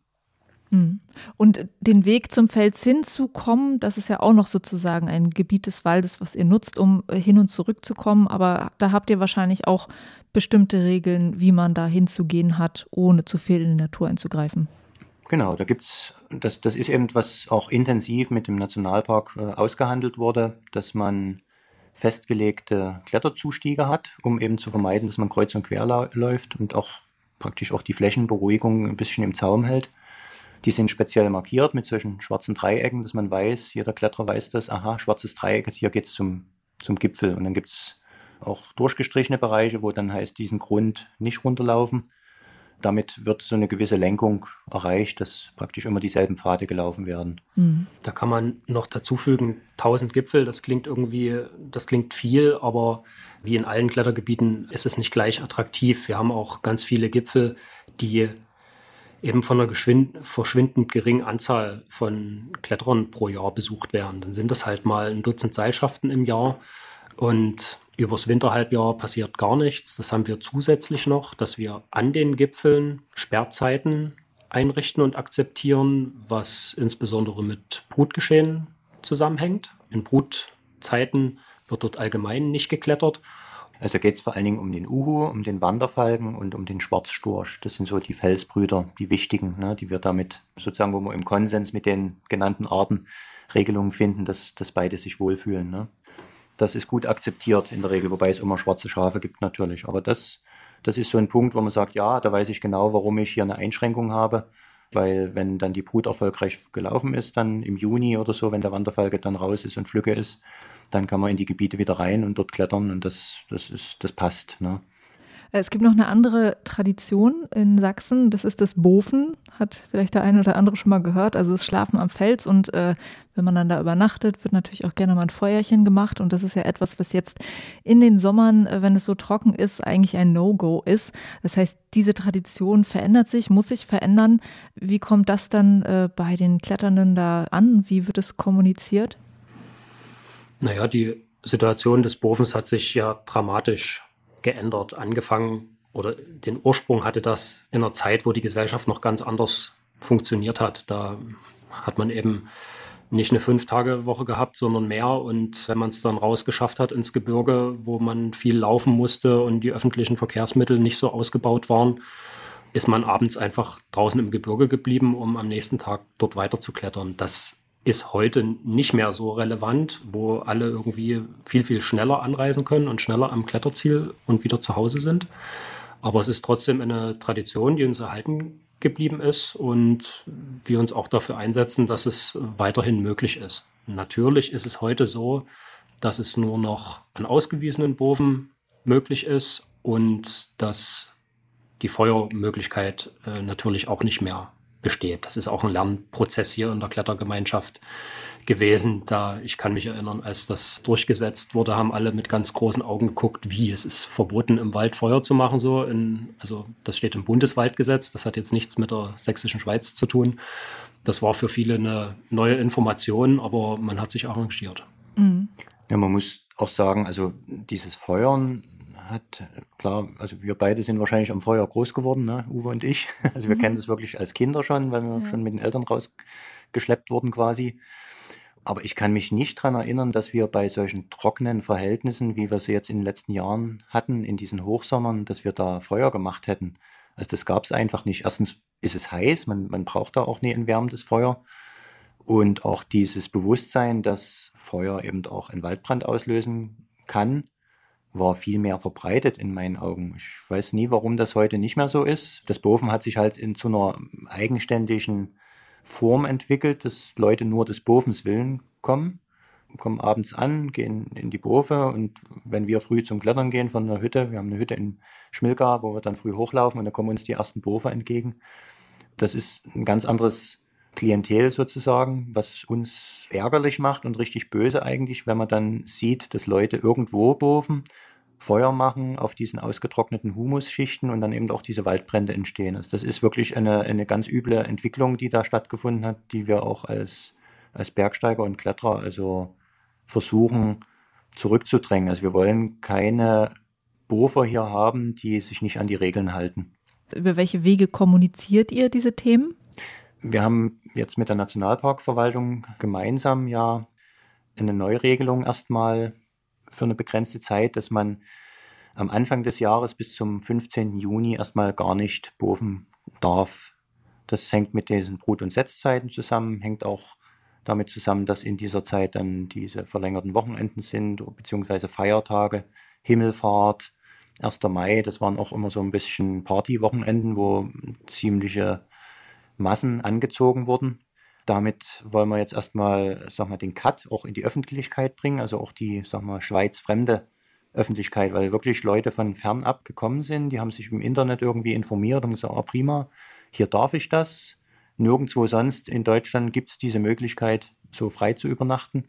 Hm. Und den Weg zum Fels hinzukommen, das ist ja auch noch sozusagen ein Gebiet des Waldes, was ihr nutzt, um äh, hin und zurück zu kommen. Aber da habt ihr wahrscheinlich auch bestimmte Regeln, wie man da hinzugehen hat, ohne zu viel in die Natur einzugreifen. Genau, da gibt's, das, das ist eben, was auch intensiv mit dem Nationalpark äh, ausgehandelt wurde, dass man festgelegte Kletterzustiege hat, um eben zu vermeiden, dass man kreuz und quer läuft und auch praktisch auch die Flächenberuhigung ein bisschen im Zaum hält. Die sind speziell markiert mit solchen schwarzen Dreiecken, dass man weiß, jeder Kletterer weiß das, aha, schwarzes Dreieck, hier geht's zum, zum Gipfel. Und dann gibt's auch durchgestrichene Bereiche, wo dann heißt, diesen Grund nicht runterlaufen. Damit wird so eine gewisse Lenkung erreicht, dass praktisch immer dieselben Pfade gelaufen werden. Mhm. Da kann man noch dazu fügen, 1000 Gipfel, das klingt irgendwie, das klingt viel, aber wie in allen Klettergebieten ist es nicht gleich attraktiv. Wir haben auch ganz viele Gipfel, die eben von einer verschwindend geringen Anzahl von Kletterern pro Jahr besucht werden. Dann sind das halt mal ein Dutzend Seilschaften im Jahr und übers Winterhalbjahr passiert gar nichts. Das haben wir zusätzlich noch, dass wir an den Gipfeln Sperrzeiten einrichten und akzeptieren, was insbesondere mit Brutgeschehen zusammenhängt. In Brutzeiten wird dort allgemein nicht geklettert also geht es vor allen Dingen um den Uhu, um den Wanderfalken und um den Schwarzstorch. Das sind so die Felsbrüder, die wichtigen, ne, die wir damit sozusagen, wo wir im Konsens mit den genannten Arten Regelungen finden, dass, dass beide sich wohlfühlen. Ne. Das ist gut akzeptiert in der Regel, wobei es immer schwarze Schafe gibt natürlich. Aber das, das ist so ein Punkt, wo man sagt, ja, da weiß ich genau, warum ich hier eine Einschränkung habe. Weil wenn dann die Brut erfolgreich gelaufen ist, dann im Juni oder so, wenn der Wanderfalke dann raus ist und Flügge ist, dann kann man in die Gebiete wieder rein und dort klettern und das, das, ist, das passt. Ne? Es gibt noch eine andere Tradition in Sachsen, das ist das Bofen, hat vielleicht der eine oder andere schon mal gehört, also das Schlafen am Fels und äh, wenn man dann da übernachtet, wird natürlich auch gerne mal ein Feuerchen gemacht und das ist ja etwas, was jetzt in den Sommern, äh, wenn es so trocken ist, eigentlich ein No-Go ist. Das heißt, diese Tradition verändert sich, muss sich verändern. Wie kommt das dann äh, bei den Kletternden da an? Wie wird es kommuniziert? Naja, die Situation des Bofens hat sich ja dramatisch geändert. Angefangen oder den Ursprung hatte das in einer Zeit, wo die Gesellschaft noch ganz anders funktioniert hat. Da hat man eben nicht eine Fünf-Tage-Woche gehabt, sondern mehr. Und wenn man es dann rausgeschafft hat ins Gebirge, wo man viel laufen musste und die öffentlichen Verkehrsmittel nicht so ausgebaut waren, ist man abends einfach draußen im Gebirge geblieben, um am nächsten Tag dort weiter zu klettern. Das ist heute nicht mehr so relevant, wo alle irgendwie viel, viel schneller anreisen können und schneller am Kletterziel und wieder zu Hause sind. Aber es ist trotzdem eine Tradition, die uns erhalten geblieben ist und wir uns auch dafür einsetzen, dass es weiterhin möglich ist. Natürlich ist es heute so, dass es nur noch an ausgewiesenen Boven möglich ist und dass die Feuermöglichkeit äh, natürlich auch nicht mehr besteht. Das ist auch ein Lernprozess hier in der Klettergemeinschaft gewesen. Da ich kann mich erinnern, als das durchgesetzt wurde, haben alle mit ganz großen Augen geguckt, wie es ist verboten, im Wald Feuer zu machen. So in, also das steht im Bundeswaldgesetz. Das hat jetzt nichts mit der sächsischen Schweiz zu tun. Das war für viele eine neue Information, aber man hat sich arrangiert. Mhm. Ja, man muss auch sagen, also dieses Feuern hat, klar, also wir beide sind wahrscheinlich am Feuer groß geworden, ne? Uwe und ich. Also wir mhm. kennen das wirklich als Kinder schon, weil wir ja. schon mit den Eltern rausgeschleppt wurden quasi. Aber ich kann mich nicht daran erinnern, dass wir bei solchen trockenen Verhältnissen, wie wir sie jetzt in den letzten Jahren hatten, in diesen Hochsommern, dass wir da Feuer gemacht hätten. Also das gab es einfach nicht. Erstens ist es heiß, man, man braucht da auch nie ein wärmendes Feuer. Und auch dieses Bewusstsein, dass Feuer eben auch einen Waldbrand auslösen kann, war viel mehr verbreitet in meinen Augen. Ich weiß nie, warum das heute nicht mehr so ist. Das Boven hat sich halt in zu einer eigenständigen Form entwickelt, dass Leute nur des Bofens willen kommen, kommen abends an, gehen in die Bofe und wenn wir früh zum Klettern gehen von der Hütte, wir haben eine Hütte in Schmilka, wo wir dann früh hochlaufen und da kommen uns die ersten Bofe entgegen. Das ist ein ganz anderes Klientel sozusagen, was uns ärgerlich macht und richtig böse eigentlich, wenn man dann sieht, dass Leute irgendwo boven, Feuer machen auf diesen ausgetrockneten Humusschichten und dann eben auch diese Waldbrände entstehen. Also das ist wirklich eine, eine ganz üble Entwicklung, die da stattgefunden hat, die wir auch als, als Bergsteiger und Kletterer also versuchen zurückzudrängen. Also wir wollen keine Bofer hier haben, die sich nicht an die Regeln halten. Über welche Wege kommuniziert ihr diese Themen? Wir haben jetzt mit der Nationalparkverwaltung gemeinsam ja eine Neuregelung erstmal für eine begrenzte Zeit, dass man am Anfang des Jahres bis zum 15. Juni erstmal gar nicht boven darf. Das hängt mit diesen Brut- und Setzzeiten zusammen, hängt auch damit zusammen, dass in dieser Zeit dann diese verlängerten Wochenenden sind, beziehungsweise Feiertage, Himmelfahrt, 1. Mai, das waren auch immer so ein bisschen Partywochenenden, wo ziemliche Massen angezogen wurden. Damit wollen wir jetzt erstmal, sag mal, den Cut auch in die Öffentlichkeit bringen, also auch die, sag mal, schweizfremde Öffentlichkeit, weil wirklich Leute von fernab gekommen sind, die haben sich im Internet irgendwie informiert und gesagt, ah, prima, hier darf ich das. Nirgendwo sonst in Deutschland gibt es diese Möglichkeit, so frei zu übernachten.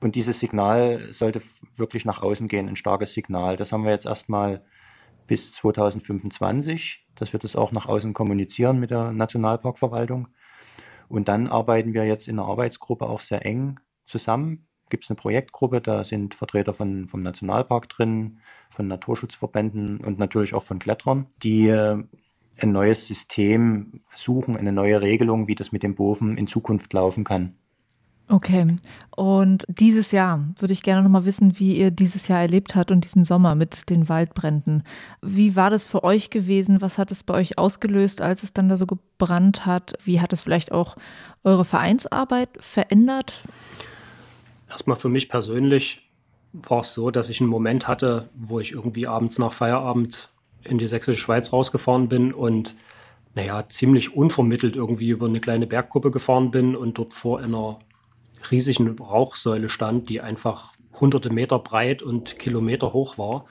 Und dieses Signal sollte wirklich nach außen gehen, ein starkes Signal. Das haben wir jetzt erstmal bis 2025, dass wir das auch nach außen kommunizieren mit der Nationalparkverwaltung. Und dann arbeiten wir jetzt in der Arbeitsgruppe auch sehr eng zusammen. Gibt es eine Projektgruppe, da sind Vertreter von, vom Nationalpark drin, von Naturschutzverbänden und natürlich auch von Kletterern, die äh, ein neues System suchen, eine neue Regelung, wie das mit dem Boven in Zukunft laufen kann. Okay. Und dieses Jahr würde ich gerne noch mal wissen, wie ihr dieses Jahr erlebt habt und diesen Sommer mit den Waldbränden. Wie war das für euch gewesen? Was hat es bei euch ausgelöst, als es dann da so gebrannt hat? Wie hat es vielleicht auch eure Vereinsarbeit verändert? Erstmal für mich persönlich war es so, dass ich einen Moment hatte, wo ich irgendwie abends nach Feierabend in die sächsische Schweiz rausgefahren bin und naja, ziemlich unvermittelt irgendwie über eine kleine Berggruppe gefahren bin und dort vor einer riesigen Rauchsäule stand, die einfach hunderte Meter breit und Kilometer hoch war,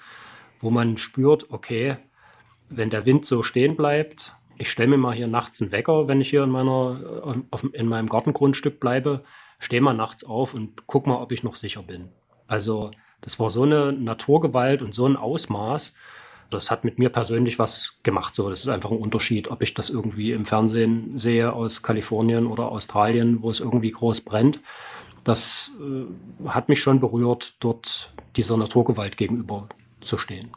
wo man spürt, okay, wenn der Wind so stehen bleibt, ich stelle mir mal hier nachts einen Wecker, wenn ich hier in, meiner, auf, in meinem Gartengrundstück bleibe, stehe mal nachts auf und guck mal, ob ich noch sicher bin. Also das war so eine Naturgewalt und so ein Ausmaß, das hat mit mir persönlich was gemacht. So, das ist einfach ein Unterschied, ob ich das irgendwie im Fernsehen sehe aus Kalifornien oder Australien, wo es irgendwie groß brennt. Das äh, hat mich schon berührt, dort dieser Naturgewalt gegenüber zu stehen.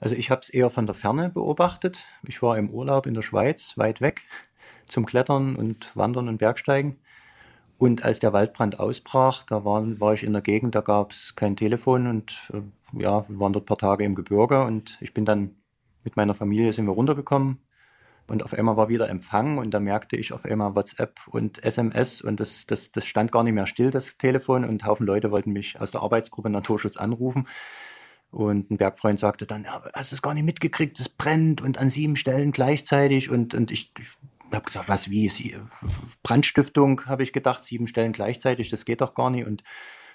Also ich habe es eher von der Ferne beobachtet. Ich war im Urlaub in der Schweiz, weit weg, zum Klettern und Wandern und Bergsteigen. Und als der Waldbrand ausbrach, da war, war ich in der Gegend, da gab es kein Telefon und äh, ja, wir waren dort ein paar Tage im Gebirge und ich bin dann mit meiner Familie sind wir runtergekommen. Und auf einmal war wieder Empfang und da merkte ich auf einmal WhatsApp und SMS und das, das, das stand gar nicht mehr still, das Telefon und Haufen Leute wollten mich aus der Arbeitsgruppe Naturschutz anrufen. Und ein Bergfreund sagte dann, ja, hast du es gar nicht mitgekriegt, es brennt und an sieben Stellen gleichzeitig. Und, und ich, ich habe gesagt, was, wie, Brandstiftung, habe ich gedacht, sieben Stellen gleichzeitig, das geht doch gar nicht. Und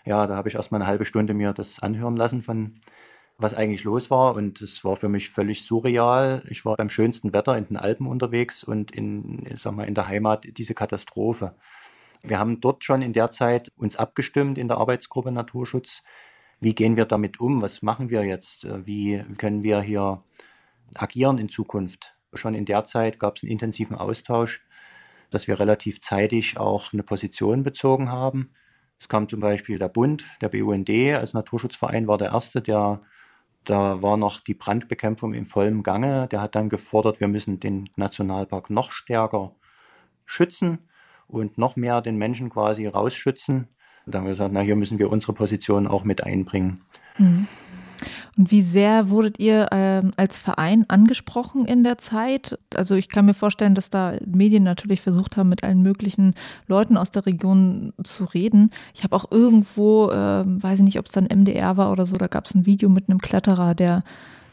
ja, da habe ich erst mal eine halbe Stunde mir das anhören lassen von was eigentlich los war und es war für mich völlig surreal. Ich war beim schönsten Wetter in den Alpen unterwegs und in, sag mal, in der Heimat diese Katastrophe. Wir haben dort schon in der Zeit uns abgestimmt in der Arbeitsgruppe Naturschutz. Wie gehen wir damit um? Was machen wir jetzt? Wie können wir hier agieren in Zukunft? Schon in der Zeit gab es einen intensiven Austausch dass wir relativ zeitig auch eine Position bezogen haben. Es kam zum Beispiel der Bund, der BUND als Naturschutzverein war der erste, der da war noch die Brandbekämpfung im vollen Gange. Der hat dann gefordert, wir müssen den Nationalpark noch stärker schützen und noch mehr den Menschen quasi rausschützen. Da haben wir gesagt, na, hier müssen wir unsere Position auch mit einbringen. Mhm. Und wie sehr wurdet ihr äh, als Verein angesprochen in der Zeit? Also ich kann mir vorstellen, dass da Medien natürlich versucht haben, mit allen möglichen Leuten aus der Region zu reden. Ich habe auch irgendwo, äh, weiß ich nicht, ob es dann MDR war oder so, da gab es ein Video mit einem Kletterer, der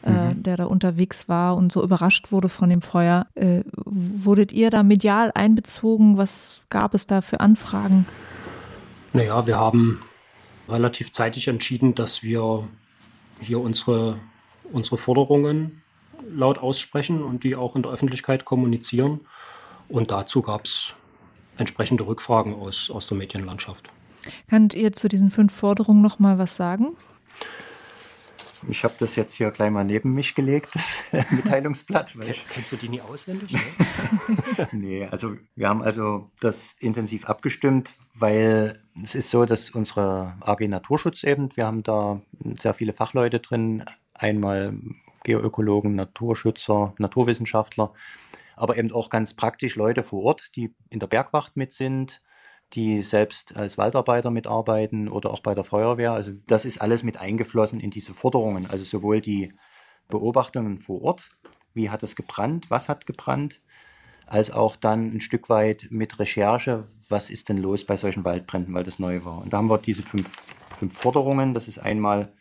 äh, mhm. der da unterwegs war und so überrascht wurde von dem Feuer. Äh, wurdet ihr da medial einbezogen? Was gab es da für Anfragen? Naja, wir haben relativ zeitig entschieden, dass wir hier unsere, unsere Forderungen laut aussprechen und die auch in der Öffentlichkeit kommunizieren. Und dazu gab es entsprechende Rückfragen aus, aus der Medienlandschaft. Könnt ihr zu diesen fünf Forderungen noch mal was sagen? Ich habe das jetzt hier gleich mal neben mich gelegt, das Mitteilungsblatt. Kennst du die nie auswendig? Ne? nee, also wir haben also das intensiv abgestimmt, weil es ist so, dass unsere AG Naturschutz eben, wir haben da sehr viele Fachleute drin, einmal Geoökologen, Naturschützer, Naturwissenschaftler, aber eben auch ganz praktisch Leute vor Ort, die in der Bergwacht mit sind, die selbst als Waldarbeiter mitarbeiten oder auch bei der Feuerwehr. Also das ist alles mit eingeflossen in diese Forderungen. Also sowohl die Beobachtungen vor Ort, wie hat es gebrannt, was hat gebrannt, als auch dann ein Stück weit mit Recherche, was ist denn los bei solchen Waldbränden, weil das neu war. Und da haben wir diese fünf, fünf Forderungen. Das ist einmal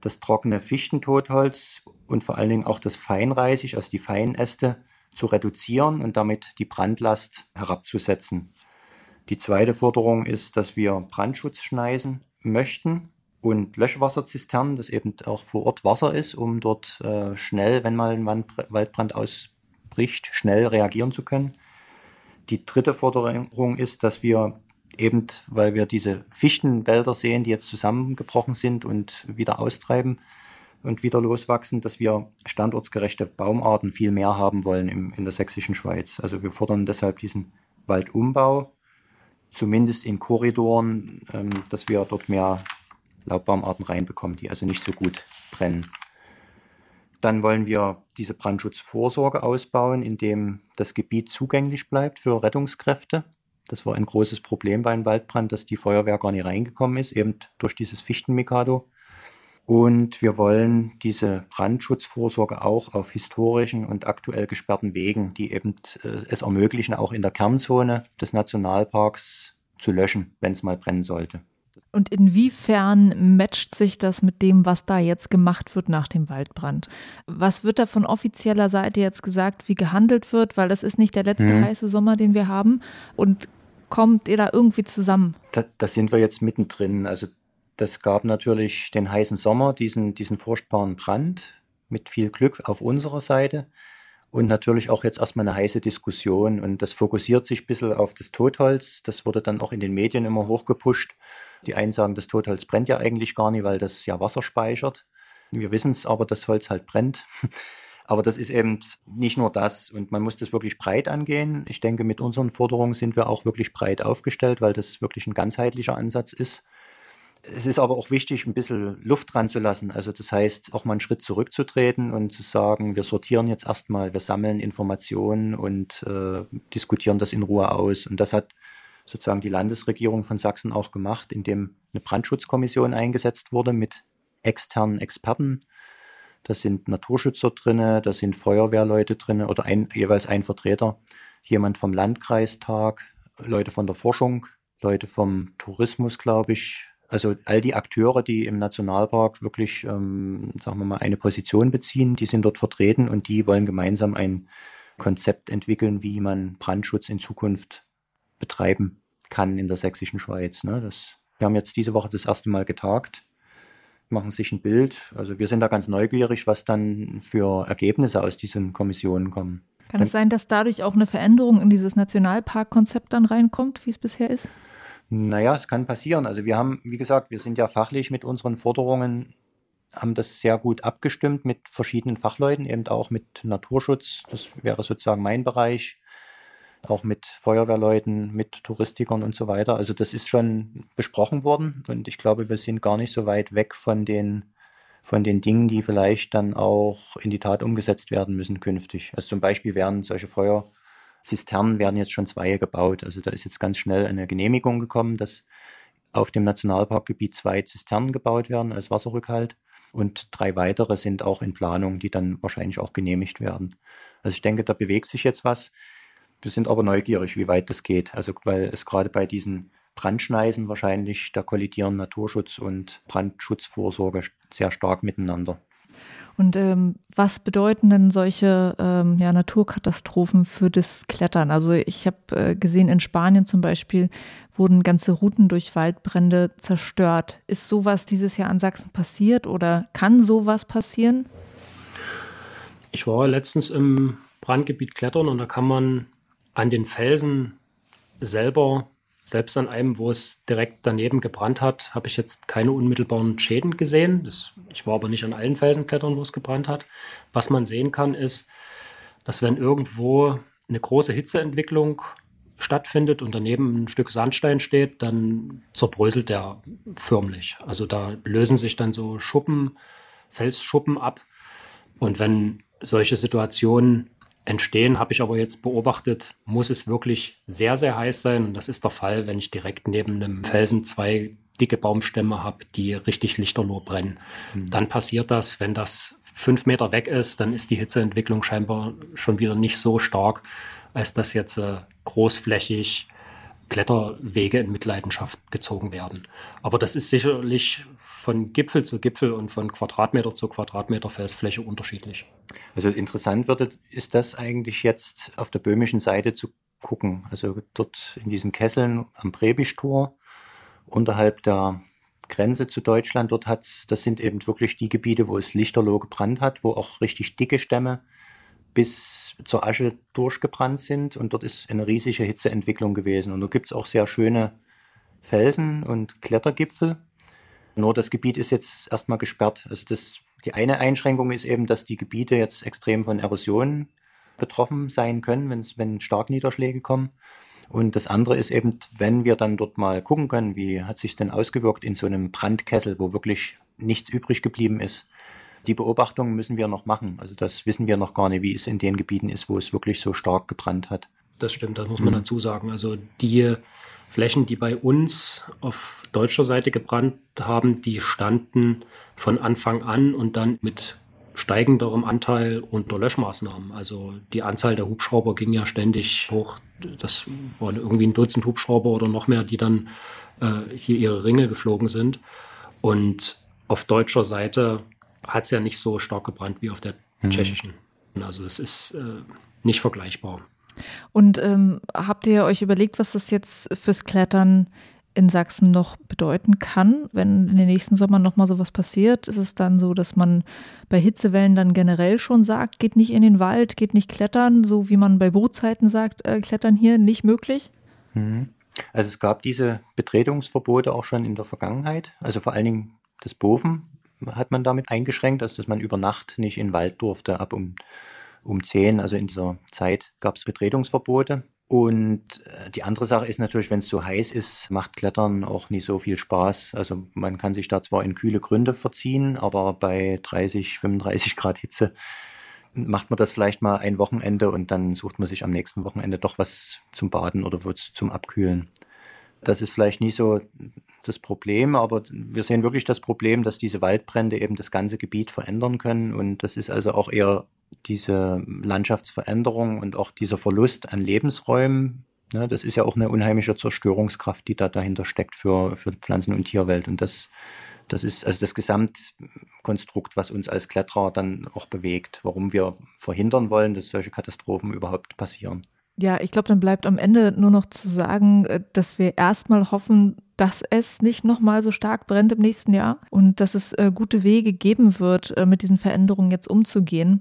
das trockene Fichtentotholz und vor allen Dingen auch das Feinreisig, also die Feinäste, zu reduzieren und damit die Brandlast herabzusetzen. Die zweite Forderung ist, dass wir Brandschutz schneisen möchten und Löschwasserzistern, das eben auch vor Ort Wasser ist, um dort äh, schnell, wenn mal ein Waldbrand ausbricht, schnell reagieren zu können. Die dritte Forderung ist, dass wir eben, weil wir diese Fichtenwälder sehen, die jetzt zusammengebrochen sind und wieder austreiben und wieder loswachsen, dass wir standortsgerechte Baumarten viel mehr haben wollen im, in der sächsischen Schweiz. Also wir fordern deshalb diesen Waldumbau zumindest in Korridoren, ähm, dass wir dort mehr Laubbaumarten reinbekommen, die also nicht so gut brennen. Dann wollen wir diese Brandschutzvorsorge ausbauen, indem das Gebiet zugänglich bleibt für Rettungskräfte. Das war ein großes Problem bei einem Waldbrand, dass die Feuerwehr gar nicht reingekommen ist, eben durch dieses Fichtenmikado. Und wir wollen diese Brandschutzvorsorge auch auf historischen und aktuell gesperrten Wegen, die eben äh, es ermöglichen, auch in der Kernzone des Nationalparks zu löschen, wenn es mal brennen sollte. Und inwiefern matcht sich das mit dem, was da jetzt gemacht wird nach dem Waldbrand? Was wird da von offizieller Seite jetzt gesagt, wie gehandelt wird? Weil das ist nicht der letzte hm. heiße Sommer, den wir haben. Und kommt ihr da irgendwie zusammen? Da, da sind wir jetzt mittendrin. Also das gab natürlich den heißen Sommer, diesen, diesen furchtbaren Brand mit viel Glück auf unserer Seite und natürlich auch jetzt erstmal eine heiße Diskussion und das fokussiert sich ein bisschen auf das Totholz. Das wurde dann auch in den Medien immer hochgepusht. Die einen sagen, das Totholz brennt ja eigentlich gar nicht, weil das ja Wasser speichert. Wir wissen es aber, das Holz halt brennt. Aber das ist eben nicht nur das und man muss das wirklich breit angehen. Ich denke, mit unseren Forderungen sind wir auch wirklich breit aufgestellt, weil das wirklich ein ganzheitlicher Ansatz ist. Es ist aber auch wichtig, ein bisschen Luft dran zu lassen. Also das heißt, auch mal einen Schritt zurückzutreten und zu sagen, wir sortieren jetzt erstmal, wir sammeln Informationen und äh, diskutieren das in Ruhe aus. Und das hat sozusagen die Landesregierung von Sachsen auch gemacht, indem eine Brandschutzkommission eingesetzt wurde mit externen Experten. Da sind Naturschützer drinne, da sind Feuerwehrleute drinne oder ein, jeweils ein Vertreter, jemand vom Landkreistag, Leute von der Forschung, Leute vom Tourismus, glaube ich, also all die Akteure, die im Nationalpark wirklich, ähm, sagen wir mal, eine Position beziehen, die sind dort vertreten und die wollen gemeinsam ein Konzept entwickeln, wie man Brandschutz in Zukunft betreiben kann in der sächsischen Schweiz. Ne? Das, wir haben jetzt diese Woche das erste Mal getagt, machen sich ein Bild. Also wir sind da ganz neugierig, was dann für Ergebnisse aus diesen Kommissionen kommen. Kann dann, es sein, dass dadurch auch eine Veränderung in dieses Nationalparkkonzept dann reinkommt, wie es bisher ist? Naja, es kann passieren. Also wir haben, wie gesagt, wir sind ja fachlich mit unseren Forderungen, haben das sehr gut abgestimmt mit verschiedenen Fachleuten, eben auch mit Naturschutz. Das wäre sozusagen mein Bereich. auch mit Feuerwehrleuten, mit Touristikern und so weiter. Also das ist schon besprochen worden und ich glaube, wir sind gar nicht so weit weg von den, von den Dingen, die vielleicht dann auch in die Tat umgesetzt werden müssen künftig. Also zum Beispiel werden solche Feuerzisternen werden jetzt schon zwei gebaut. Also da ist jetzt ganz schnell eine Genehmigung gekommen, dass auf dem Nationalparkgebiet zwei Zisternen gebaut werden als Wasserrückhalt. Und drei weitere sind auch in Planung, die dann wahrscheinlich auch genehmigt werden. Also ich denke, da bewegt sich jetzt was. Wir sind aber neugierig, wie weit das geht. Also weil es gerade bei diesen Brandschneisen wahrscheinlich, da kollidieren Naturschutz und Brandschutzvorsorge sehr stark miteinander. Und ähm, was bedeuten denn solche ähm, ja, Naturkatastrophen für das Klettern? Also ich habe äh, gesehen, in Spanien zum Beispiel wurden ganze Routen durch Waldbrände zerstört. Ist sowas dieses Jahr an Sachsen passiert oder kann sowas passieren? Ich war letztens im Brandgebiet klettern und da kann man an den Felsen selber selbst an einem, wo es direkt daneben gebrannt hat, habe ich jetzt keine unmittelbaren Schäden gesehen. Das, ich war aber nicht an allen Felsen klettern, wo es gebrannt hat. Was man sehen kann, ist, dass wenn irgendwo eine große Hitzeentwicklung stattfindet und daneben ein Stück Sandstein steht, dann zerbröselt der förmlich. Also da lösen sich dann so Schuppen, Felsschuppen ab. Und wenn solche Situationen entstehen, habe ich aber jetzt beobachtet, muss es wirklich sehr, sehr heiß sein. Und das ist der Fall, wenn ich direkt neben einem Felsen zwei dicke Baumstämme habe, die richtig lichterloh brennen. Mhm. Dann passiert das, wenn das fünf Meter weg ist, dann ist die Hitzeentwicklung scheinbar schon wieder nicht so stark, als dass jetzt äh, großflächig Kletterwege in Mitleidenschaft gezogen werden. Aber das ist sicherlich von Gipfel zu Gipfel und von Quadratmeter zu Quadratmeter Felsfläche unterschiedlich. Also interessant wird, ist das eigentlich jetzt auf der böhmischen Seite zu gucken. Also dort in diesen Kesseln am Prebischtor unterhalb der Grenze zu Deutschland, dort hat's, das sind eben wirklich die Gebiete, wo es lichterloh gebrannt hat, wo auch richtig dicke Stämme bis zur Asche durchgebrannt sind und dort ist eine riesige Hitzeentwicklung gewesen. Und da gibt es auch sehr schöne Felsen und Klettergipfel. Nur das Gebiet ist jetzt erstmal gesperrt. Also das, die eine Einschränkung ist eben, dass die Gebiete jetzt extrem von Erosion betroffen sein können, wenn, wenn Starkniederschläge kommen. Und das andere ist eben, wenn wir dann dort mal gucken können, wie hat sich denn ausgewirkt in so einem Brandkessel, wo wirklich nichts übrig geblieben ist, die Beobachtungen müssen wir noch machen. Also das wissen wir noch gar nicht, wie es in den Gebieten ist, wo es wirklich so stark gebrannt hat. Das stimmt, das muss man mhm. dazu sagen. Also die Flächen, die bei uns auf deutscher Seite gebrannt haben, die standen von Anfang an und dann mit steigenderem Anteil unter Löschmaßnahmen. Also die Anzahl der Hubschrauber ging ja ständig hoch. Das waren irgendwie ein Dutzend Hubschrauber oder noch mehr, die dann äh, hier ihre Ringe geflogen sind. Und auf deutscher Seite hat es ja nicht so stark gebrannt wie auf der mhm. tschechischen. Also das ist äh, nicht vergleichbar. Und ähm, habt ihr euch überlegt, was das jetzt fürs Klettern in Sachsen noch bedeuten kann, wenn in den nächsten Sommern nochmal sowas passiert? Ist es dann so, dass man bei Hitzewellen dann generell schon sagt, geht nicht in den Wald, geht nicht klettern, so wie man bei Bootzeiten sagt, äh, klettern hier nicht möglich? Mhm. Also es gab diese Betretungsverbote auch schon in der Vergangenheit, also vor allen Dingen das Boven hat man damit eingeschränkt, also dass man über Nacht nicht in den Wald durfte. Ab um, um 10, also in dieser Zeit, gab es Betretungsverbote. Und äh, die andere Sache ist natürlich, wenn es so heiß ist, macht Klettern auch nicht so viel Spaß. Also man kann sich da zwar in kühle Gründe verziehen, aber bei 30, 35 Grad Hitze macht man das vielleicht mal ein Wochenende und dann sucht man sich am nächsten Wochenende doch was zum Baden oder zum Abkühlen. Das ist vielleicht nicht so das Problem, aber wir sehen wirklich das Problem, dass diese Waldbrände eben das ganze Gebiet verändern können. Und das ist also auch eher diese Landschaftsveränderung und auch dieser Verlust an Lebensräumen. Ne, das ist ja auch eine unheimliche Zerstörungskraft, die da dahinter steckt für, für Pflanzen- und Tierwelt. Und das, das ist also das Gesamtkonstrukt, was uns als Kletterer dann auch bewegt, warum wir verhindern wollen, dass solche Katastrophen überhaupt passieren. Ja, ich glaube, dann bleibt am Ende nur noch zu sagen, äh, dass wir erstmal hoffen, dass es nicht nochmal so stark brennt im nächsten Jahr und dass es äh, gute Wege geben wird, äh, mit diesen Veränderungen jetzt umzugehen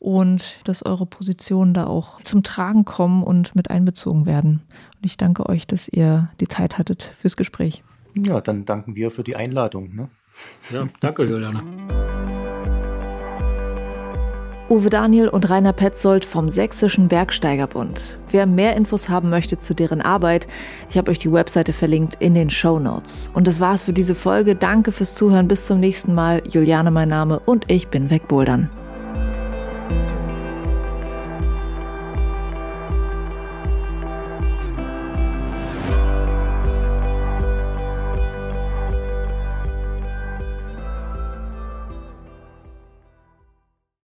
und dass eure Positionen da auch zum Tragen kommen und mit einbezogen werden. Und ich danke euch, dass ihr die Zeit hattet fürs Gespräch. Ja, dann danken wir für die Einladung. Ne? Ja, danke, Juliane. Uwe Daniel und Rainer Petzold vom Sächsischen Bergsteigerbund. Wer mehr Infos haben möchte zu deren Arbeit, ich habe euch die Webseite verlinkt in den Show Notes. Und das war's für diese Folge. Danke fürs Zuhören. Bis zum nächsten Mal. Juliane mein Name und ich bin wegbouldern.